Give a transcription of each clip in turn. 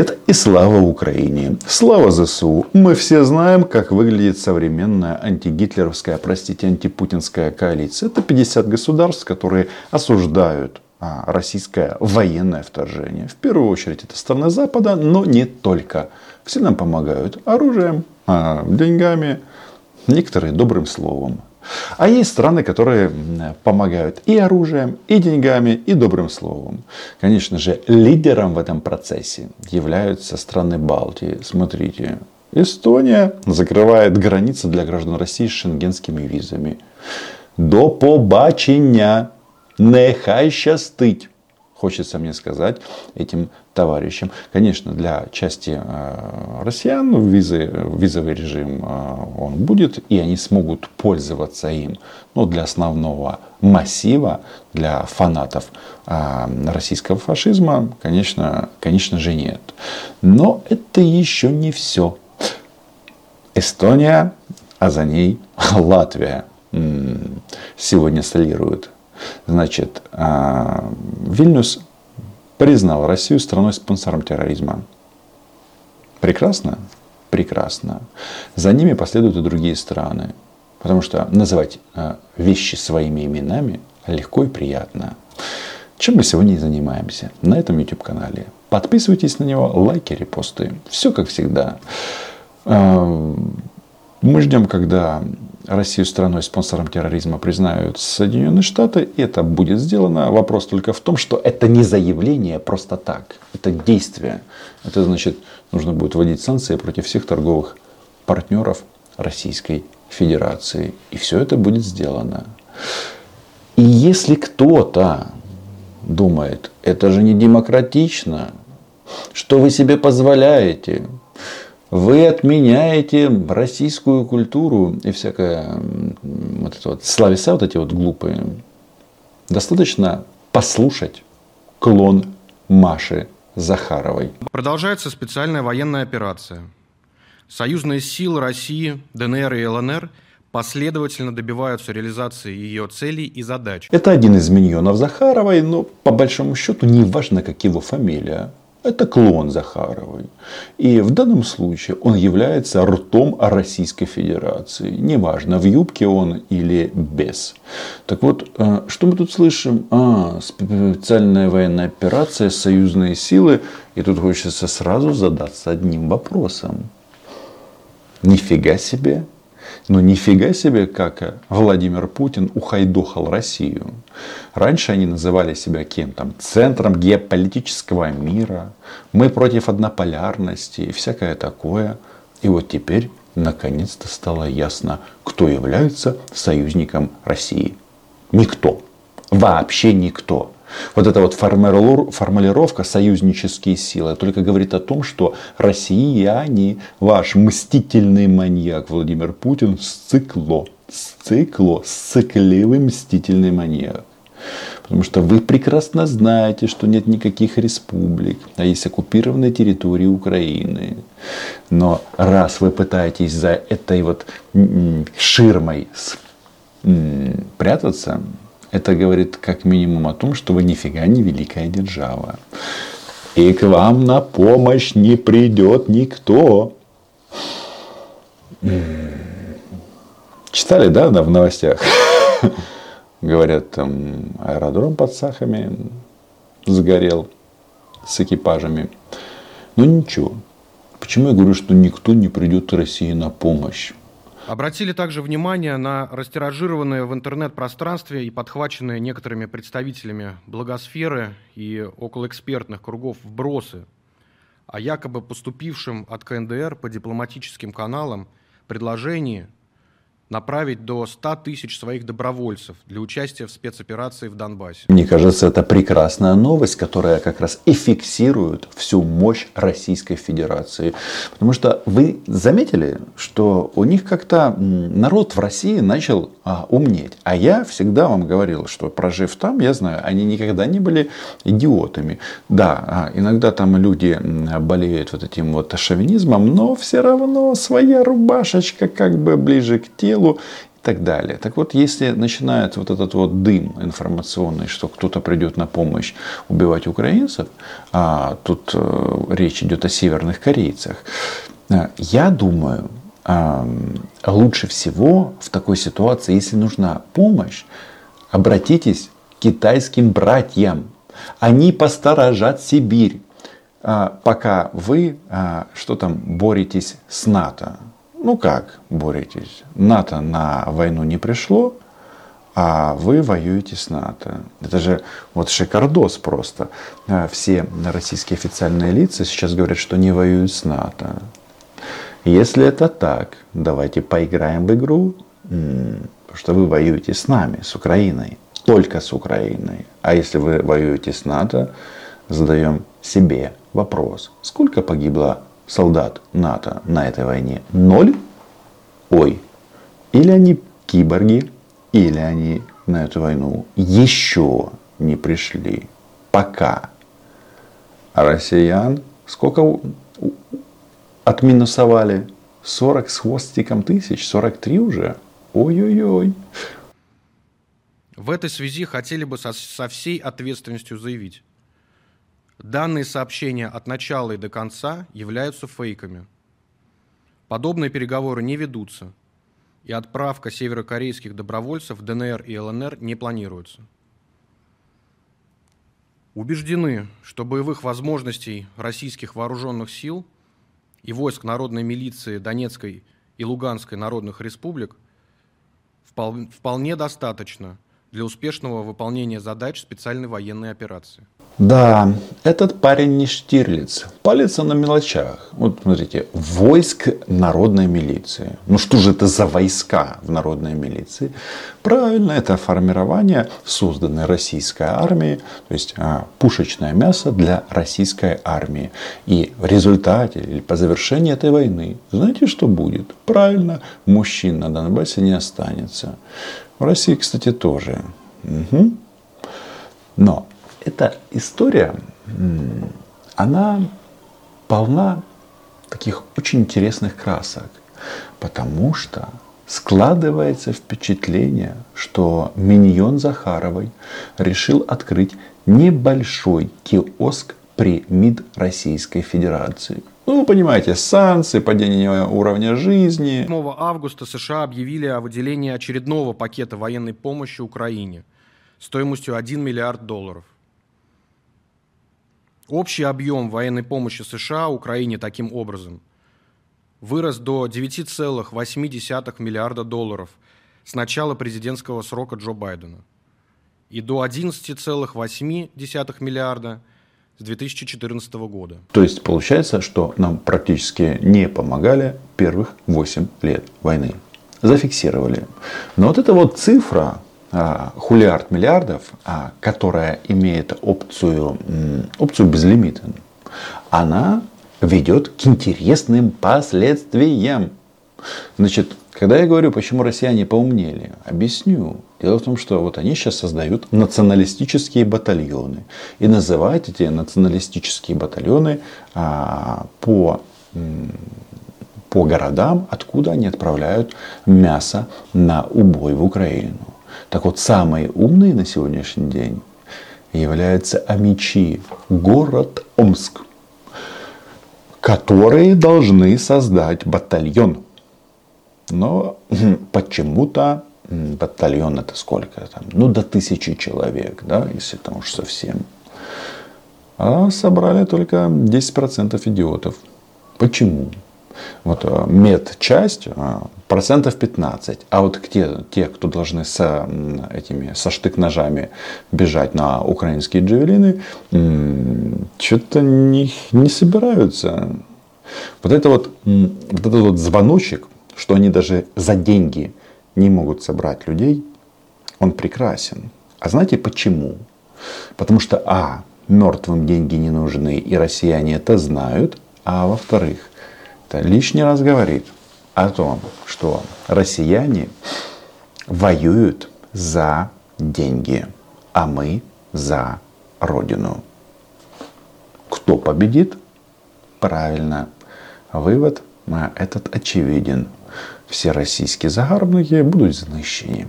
Привет и слава Украине! Слава ЗСУ! Мы все знаем, как выглядит современная антигитлеровская, простите, антипутинская коалиция. Это 50 государств, которые осуждают а, российское военное вторжение. В первую очередь это страны Запада, но не только. Все нам помогают оружием, а, деньгами, некоторые добрым словом. А есть страны, которые помогают и оружием, и деньгами, и добрым словом. Конечно же, лидером в этом процессе являются страны Балтии. Смотрите, Эстония закрывает границы для граждан России с шенгенскими визами. До побачення. Нехай щастить хочется мне сказать этим товарищам. Конечно, для части э, россиян визы, визовый режим э, он будет, и они смогут пользоваться им. Но для основного массива, для фанатов э, российского фашизма, конечно, конечно же нет. Но это еще не все. Эстония, а за ней Латвия сегодня солируют Значит, а, Вильнюс признал Россию страной-спонсором терроризма. Прекрасно? Прекрасно. За ними последуют и другие страны. Потому что называть а, вещи своими именами легко и приятно. Чем мы сегодня и занимаемся на этом YouTube-канале. Подписывайтесь на него, лайки, репосты. Все как всегда. А, мы ждем, когда Россию страной спонсором терроризма признают Соединенные Штаты, и это будет сделано. Вопрос только в том, что это не заявление просто так. Это действие. Это значит, нужно будет вводить санкции против всех торговых партнеров Российской Федерации. И все это будет сделано. И если кто-то думает, это же не демократично, что вы себе позволяете, вы отменяете российскую культуру и всякое вот это вот словеса вот эти вот глупые. Достаточно послушать клон Маши Захаровой. Продолжается специальная военная операция. Союзные силы России, ДНР и ЛНР последовательно добиваются реализации ее целей и задач. Это один из миньонов Захаровой, но по большому счету не важно, как его фамилия. Это клон Захаровой. И в данном случае он является ртом Российской Федерации. Неважно, в юбке он или без. Так вот, э, что мы тут слышим? А, специальная военная операция, союзные силы. И тут хочется сразу задаться одним вопросом. Нифига себе, но нифига себе, как Владимир Путин ухайдохал Россию. Раньше они называли себя кем там? Центром геополитического мира. Мы против однополярности и всякое такое. И вот теперь наконец-то стало ясно, кто является союзником России. Никто. Вообще никто. Вот эта вот формулировка «союзнические силы» только говорит о том, что россияне, ваш мстительный маньяк Владимир Путин, сцикло, сцикло, сцикливый мстительный маньяк. Потому что вы прекрасно знаете, что нет никаких республик, а есть оккупированные территории Украины. Но раз вы пытаетесь за этой вот ширмой прятаться, это говорит как минимум о том, что вы нифига не великая держава. И к вам на помощь не придет никто. Читали, да, в новостях? Говорят, там аэродром под Сахами сгорел с экипажами. Но ничего. Почему я говорю, что никто не придет России на помощь? Обратили также внимание на растиражированные в интернет-пространстве и подхваченные некоторыми представителями благосферы и околоэкспертных кругов вбросы о якобы поступившем от КНДР по дипломатическим каналам предложении – направить до 100 тысяч своих добровольцев для участия в спецоперации в Донбассе. Мне кажется, это прекрасная новость, которая как раз и фиксирует всю мощь Российской Федерации. Потому что вы заметили, что у них как-то народ в России начал а, умнеть. А я всегда вам говорил, что прожив там, я знаю, они никогда не были идиотами. Да, а, иногда там люди болеют вот этим вот шовинизмом, но все равно своя рубашечка как бы ближе к телу делу. так далее. Так вот, если начинает вот этот вот дым информационный, что кто-то придет на помощь убивать украинцев, а тут э, речь идет о северных корейцах, э, я думаю, э, лучше всего в такой ситуации, если нужна помощь, обратитесь к китайским братьям. Они посторожат Сибирь, э, пока вы э, что там боретесь с НАТО. Ну как боретесь? НАТО на войну не пришло, а вы воюете с НАТО. Это же вот шикардос просто. А, все российские официальные лица сейчас говорят, что не воюют с НАТО. Если это так, давайте поиграем в игру, что вы воюете с нами, с Украиной, только с Украиной. А если вы воюете с НАТО, задаем себе вопрос, сколько погибло солдат НАТО на этой войне? Ноль? Ой. Или они киборги, или они на эту войну еще не пришли. Пока. А россиян сколько отминусовали? 40 с хвостиком тысяч, 43 уже. Ой-ой-ой. В этой связи хотели бы со, со всей ответственностью заявить. Данные сообщения от начала и до конца являются фейками. Подобные переговоры не ведутся, и отправка северокорейских добровольцев в ДНР и ЛНР не планируется. Убеждены, что боевых возможностей российских вооруженных сил и войск народной милиции Донецкой и Луганской народных республик вполне достаточно для успешного выполнения задач специальной военной операции. Да, этот парень не Штирлиц. Палится на мелочах. Вот смотрите, войск народной милиции. Ну что же это за войска в народной милиции? Правильно, это формирование созданной российской армии, то есть а, пушечное мясо для российской армии. И в результате или по завершении этой войны, знаете, что будет? Правильно, мужчин на Донбассе не останется. В России, кстати, тоже. Угу. Но эта история, она полна таких очень интересных красок, потому что складывается впечатление, что миньон Захаровой решил открыть небольшой киоск при МИД Российской Федерации. Ну, вы понимаете, санкции, падение уровня жизни. 7 августа США объявили о выделении очередного пакета военной помощи Украине стоимостью 1 миллиард долларов. Общий объем военной помощи США Украине таким образом вырос до 9,8 миллиарда долларов с начала президентского срока Джо Байдена и до 11,8 миллиарда с 2014 года. То есть получается, что нам практически не помогали первых 8 лет войны. Зафиксировали. Но вот эта вот цифра, хулиард миллиардов, а, которая имеет опцию, опцию безлимита, она ведет к интересным последствиям. Значит, когда я говорю, почему россияне поумнели, объясню. Дело в том, что вот они сейчас создают националистические батальоны. И называют эти националистические батальоны а, по, по городам, откуда они отправляют мясо на убой в Украину. Так вот, самые умные на сегодняшний день являются Амичи, город Омск, которые должны создать батальон. Но почему-то батальон это сколько там? Ну, до тысячи человек, да, если там уж совсем. А собрали только 10% идиотов. Почему? Вот э, медчасть э, процентов 15. А вот те, те, кто должны со, этими, со штык-ножами бежать на украинские джавелины, что-то не, не собираются. Вот это вот, вот этот вот звоночек, что они даже за деньги не могут собрать людей, он прекрасен. А знаете почему? Потому что, а, мертвым деньги не нужны, и россияне это знают, а во-вторых, лишний раз говорит о том, что россияне воюют за деньги, а мы за Родину. Кто победит? Правильно. Вывод этот очевиден. все российские загарбники будут знищені.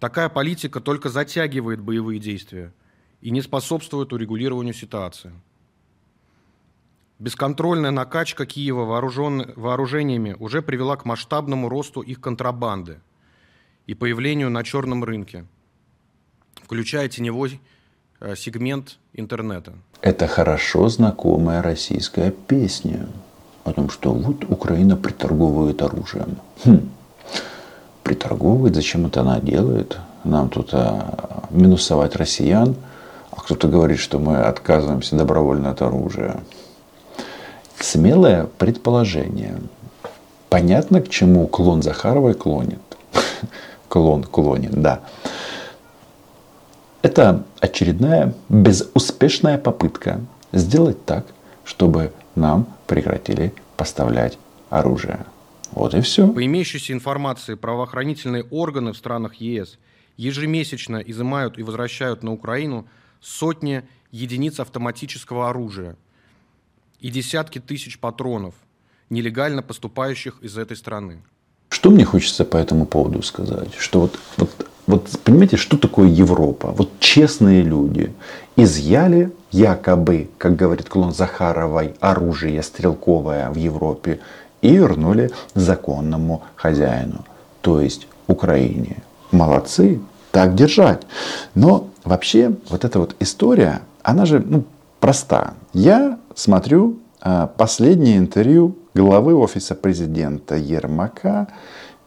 Такая политика только затягивает боевые действия и не способствует урегулированию ситуации. Бесконтрольная накачка Киева вооружен... вооружениями уже привела к масштабному росту их контрабанды и появлению на черном рынке, включая теневой э, сегмент интернета. Это хорошо знакомая российская песня о том, что вот Украина приторговывает оружием. Хм. Приторговывает, зачем это она делает? Нам тут а, минусовать россиян, а кто-то говорит, что мы отказываемся добровольно от оружия. Смелое предположение. Понятно, к чему клон Захаровой клонит. Клон клонит, да. Это очередная безуспешная попытка сделать так, чтобы нам прекратили поставлять оружие. Вот и все. По имеющейся информации, правоохранительные органы в странах ЕС ежемесячно изымают и возвращают на Украину сотни единиц автоматического оружия – и десятки тысяч патронов, нелегально поступающих из этой страны. Что мне хочется по этому поводу сказать? Что вот, вот, вот понимаете, что такое Европа? Вот честные люди изъяли якобы, как говорит клон Захаровой, оружие стрелковое в Европе и вернули законному хозяину, то есть Украине. Молодцы, так держать. Но вообще вот эта вот история, она же ну, проста. Я смотрю а, последнее интервью главы офиса президента Ермака.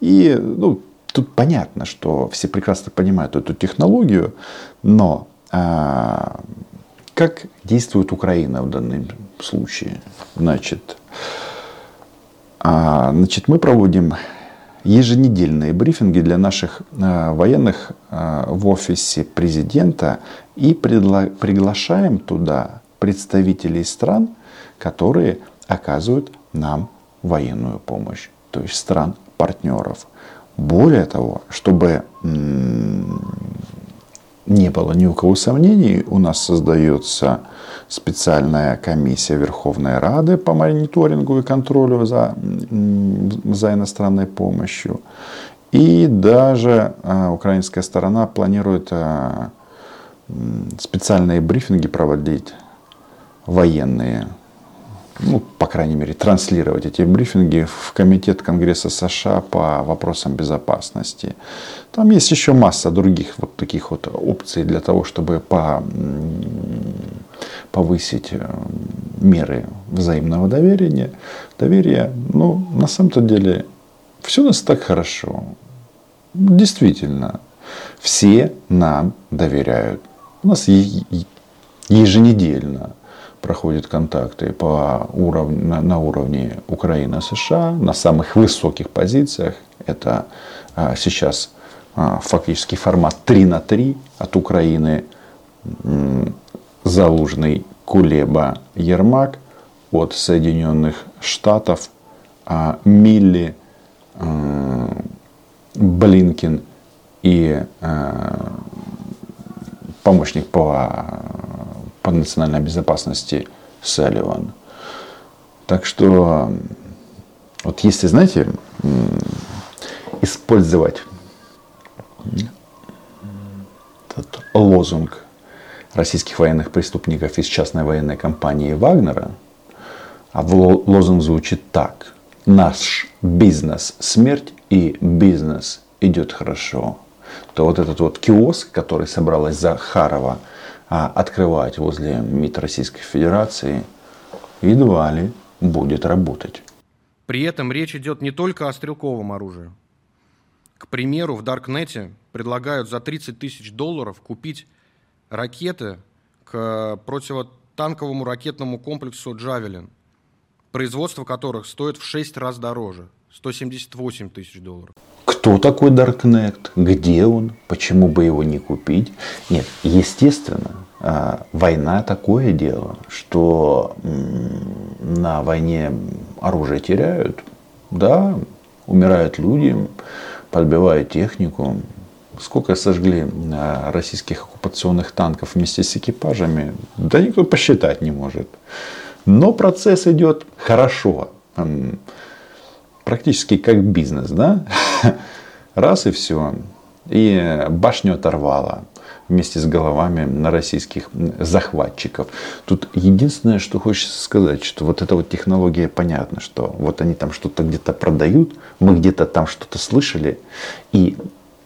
И ну, тут понятно, что все прекрасно понимают эту технологию, но а, как действует Украина в данном случае? Значит, а, значит мы проводим еженедельные брифинги для наших а, военных а, в офисе президента и предла- приглашаем туда представителей стран, которые оказывают нам военную помощь, то есть стран-партнеров. Более того, чтобы не было ни у кого сомнений, у нас создается специальная комиссия Верховной Рады по мониторингу и контролю за, за иностранной помощью. И даже а, украинская сторона планирует а, специальные брифинги проводить военные, ну, по крайней мере, транслировать эти брифинги в Комитет Конгресса США по вопросам безопасности. Там есть еще масса других вот таких вот опций для того, чтобы по, повысить э, меры взаимного доверия. доверия. Ну, на самом-то деле, все у нас так хорошо. Действительно, все нам доверяют. У нас еженедельно проходят контакты по уровню, на, на уровне Украины-США на самых высоких позициях. Это а, сейчас а, фактически формат 3 на 3 от Украины Залужный, Кулеба, Ермак, от Соединенных Штатов а, Милли, а, Блинкин и а, помощник по по национальной безопасности Салливан. Так что, вот если, знаете, использовать этот лозунг российских военных преступников из частной военной компании Вагнера, а лозунг звучит так. Наш бизнес – смерть и бизнес идет хорошо. То вот этот вот киоск, который собралась Захарова – открывать возле МИД Российской Федерации едва ли будет работать. При этом речь идет не только о стрелковом оружии. К примеру, в Даркнете предлагают за 30 тысяч долларов купить ракеты к противотанковому ракетному комплексу «Джавелин», производство которых стоит в 6 раз дороже – 178 тысяч долларов. Кто такой Darknet? Где он? Почему бы его не купить? Нет, естественно, а, война такое дело, что на войне оружие теряют, да, умирают люди, подбивают технику. Сколько сожгли а, российских оккупационных танков вместе с экипажами, да никто посчитать не может. Но процесс идет хорошо. Практически как бизнес, да? Раз и все. И башню оторвало вместе с головами на российских захватчиков. Тут единственное, что хочется сказать, что вот эта вот технология понятно, что вот они там что-то где-то продают, мы где-то там что-то слышали, и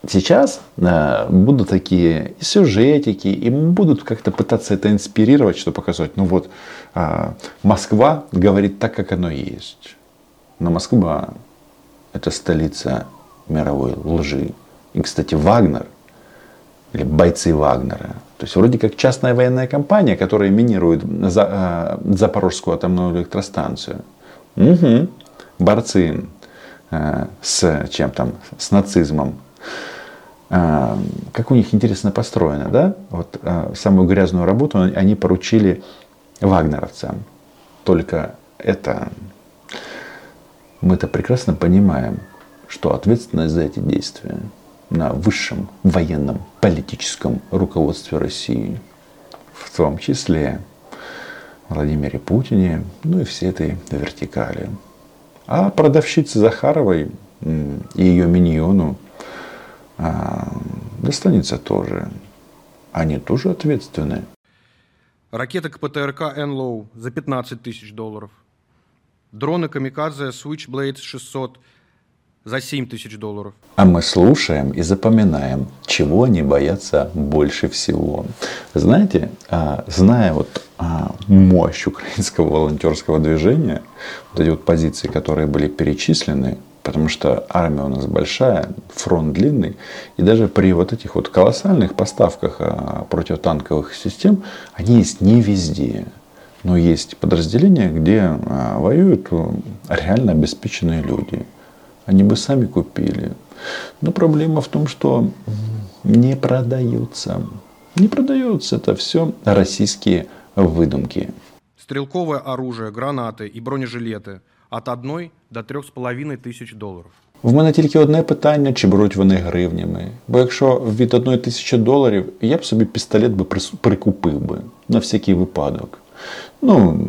сейчас э, будут такие сюжетики, и будут как-то пытаться это инспирировать, что показать. Ну вот, э, Москва говорит так, как оно есть. Но Москва – это столица мировой лжи. И, кстати, Вагнер – или бойцы Вагнера. То есть вроде как частная военная компания, которая минирует за, э, Запорожскую атомную электростанцию. Угу. Борцы э, с чем там, с нацизмом. Э, как у них интересно построено, да? Вот э, самую грязную работу они поручили вагнеровцам. Только это мы-то прекрасно понимаем, что ответственность за эти действия на высшем военном политическом руководстве России, в том числе Владимире Путине, ну и всей этой вертикали. А продавщице Захаровой и ее миньону а, достанется тоже. Они тоже ответственны. Ракеты КПТРК «Энлоу» за 15 тысяч долларов. Дроны «Камикадзе» Switchblade 600 за 7 тысяч долларов. А мы слушаем и запоминаем, чего они боятся больше всего. Знаете, а, зная вот а, мощь украинского волонтерского движения, вот эти вот позиции, которые были перечислены, потому что армия у нас большая, фронт длинный, и даже при вот этих вот колоссальных поставках а, противотанковых систем, они есть не везде. Но есть подразделения, где воюют реально обеспеченные люди – они бы сами купили. Но проблема в том, что не продаются. Не продается это все российские выдумки. Стрелковое оружие, гранаты и бронежилеты от 1 до 3,5 тисяч доларів. В мене тільки одне питання, чи беруть вони гривнями. Бо якщо від одної тисячі доларів, я б собі пістолет би прикупив би на всякий випадок. Ну,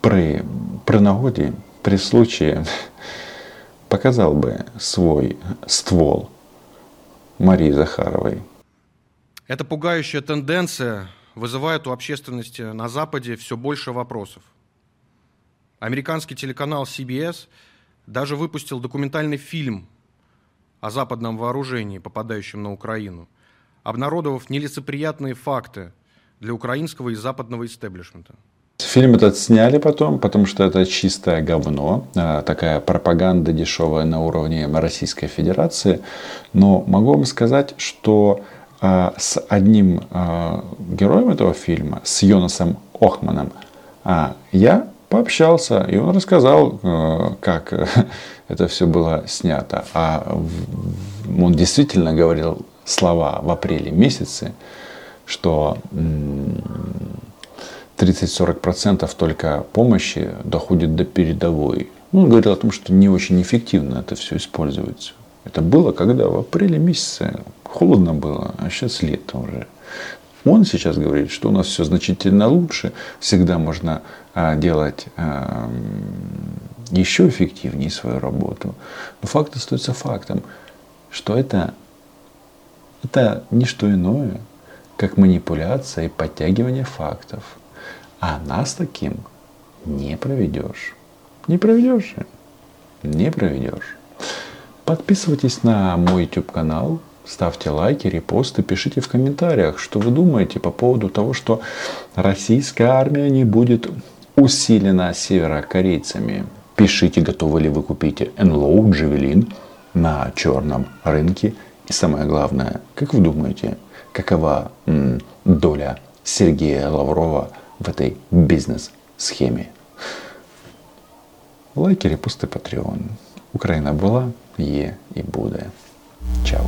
при, при нагоді, при случаї показал бы свой ствол Марии Захаровой. Эта пугающая тенденция вызывает у общественности на Западе все больше вопросов. Американский телеканал CBS даже выпустил документальный фильм о западном вооружении, попадающем на Украину, обнародовав нелицеприятные факты для украинского и западного истеблишмента. Фильм этот сняли потом, потому что это чистое говно, а, такая пропаганда дешевая на уровне Российской Федерации. Но могу вам сказать, что а, с одним а, героем этого фильма, с Йонасом Охманом, я пообщался, и он рассказал, как это все было снято. А он действительно говорил слова в апреле месяце, что 30-40% только помощи доходит до передовой. Ну, он говорил о том, что не очень эффективно это все используется. Это было когда? В апреле месяце. Холодно было, а сейчас лето уже. Он сейчас говорит, что у нас все значительно лучше. Всегда можно а, делать еще эффективнее свою работу. Но факт остается фактом, что это, это не что иное, как манипуляция и подтягивание фактов. А нас таким не проведешь. Не проведешь. Не проведешь. Подписывайтесь на мой YouTube канал, ставьте лайки, репосты, пишите в комментариях, что вы думаете по поводу того, что российская армия не будет усилена северокорейцами. Пишите, готовы ли вы купить НЛО, Джавелин на черном рынке. И самое главное, как вы думаете, какова доля Сергея Лаврова в этой бизнес-схеме. Лайки, репосты, патреон. Украина была, є и будет. Чао.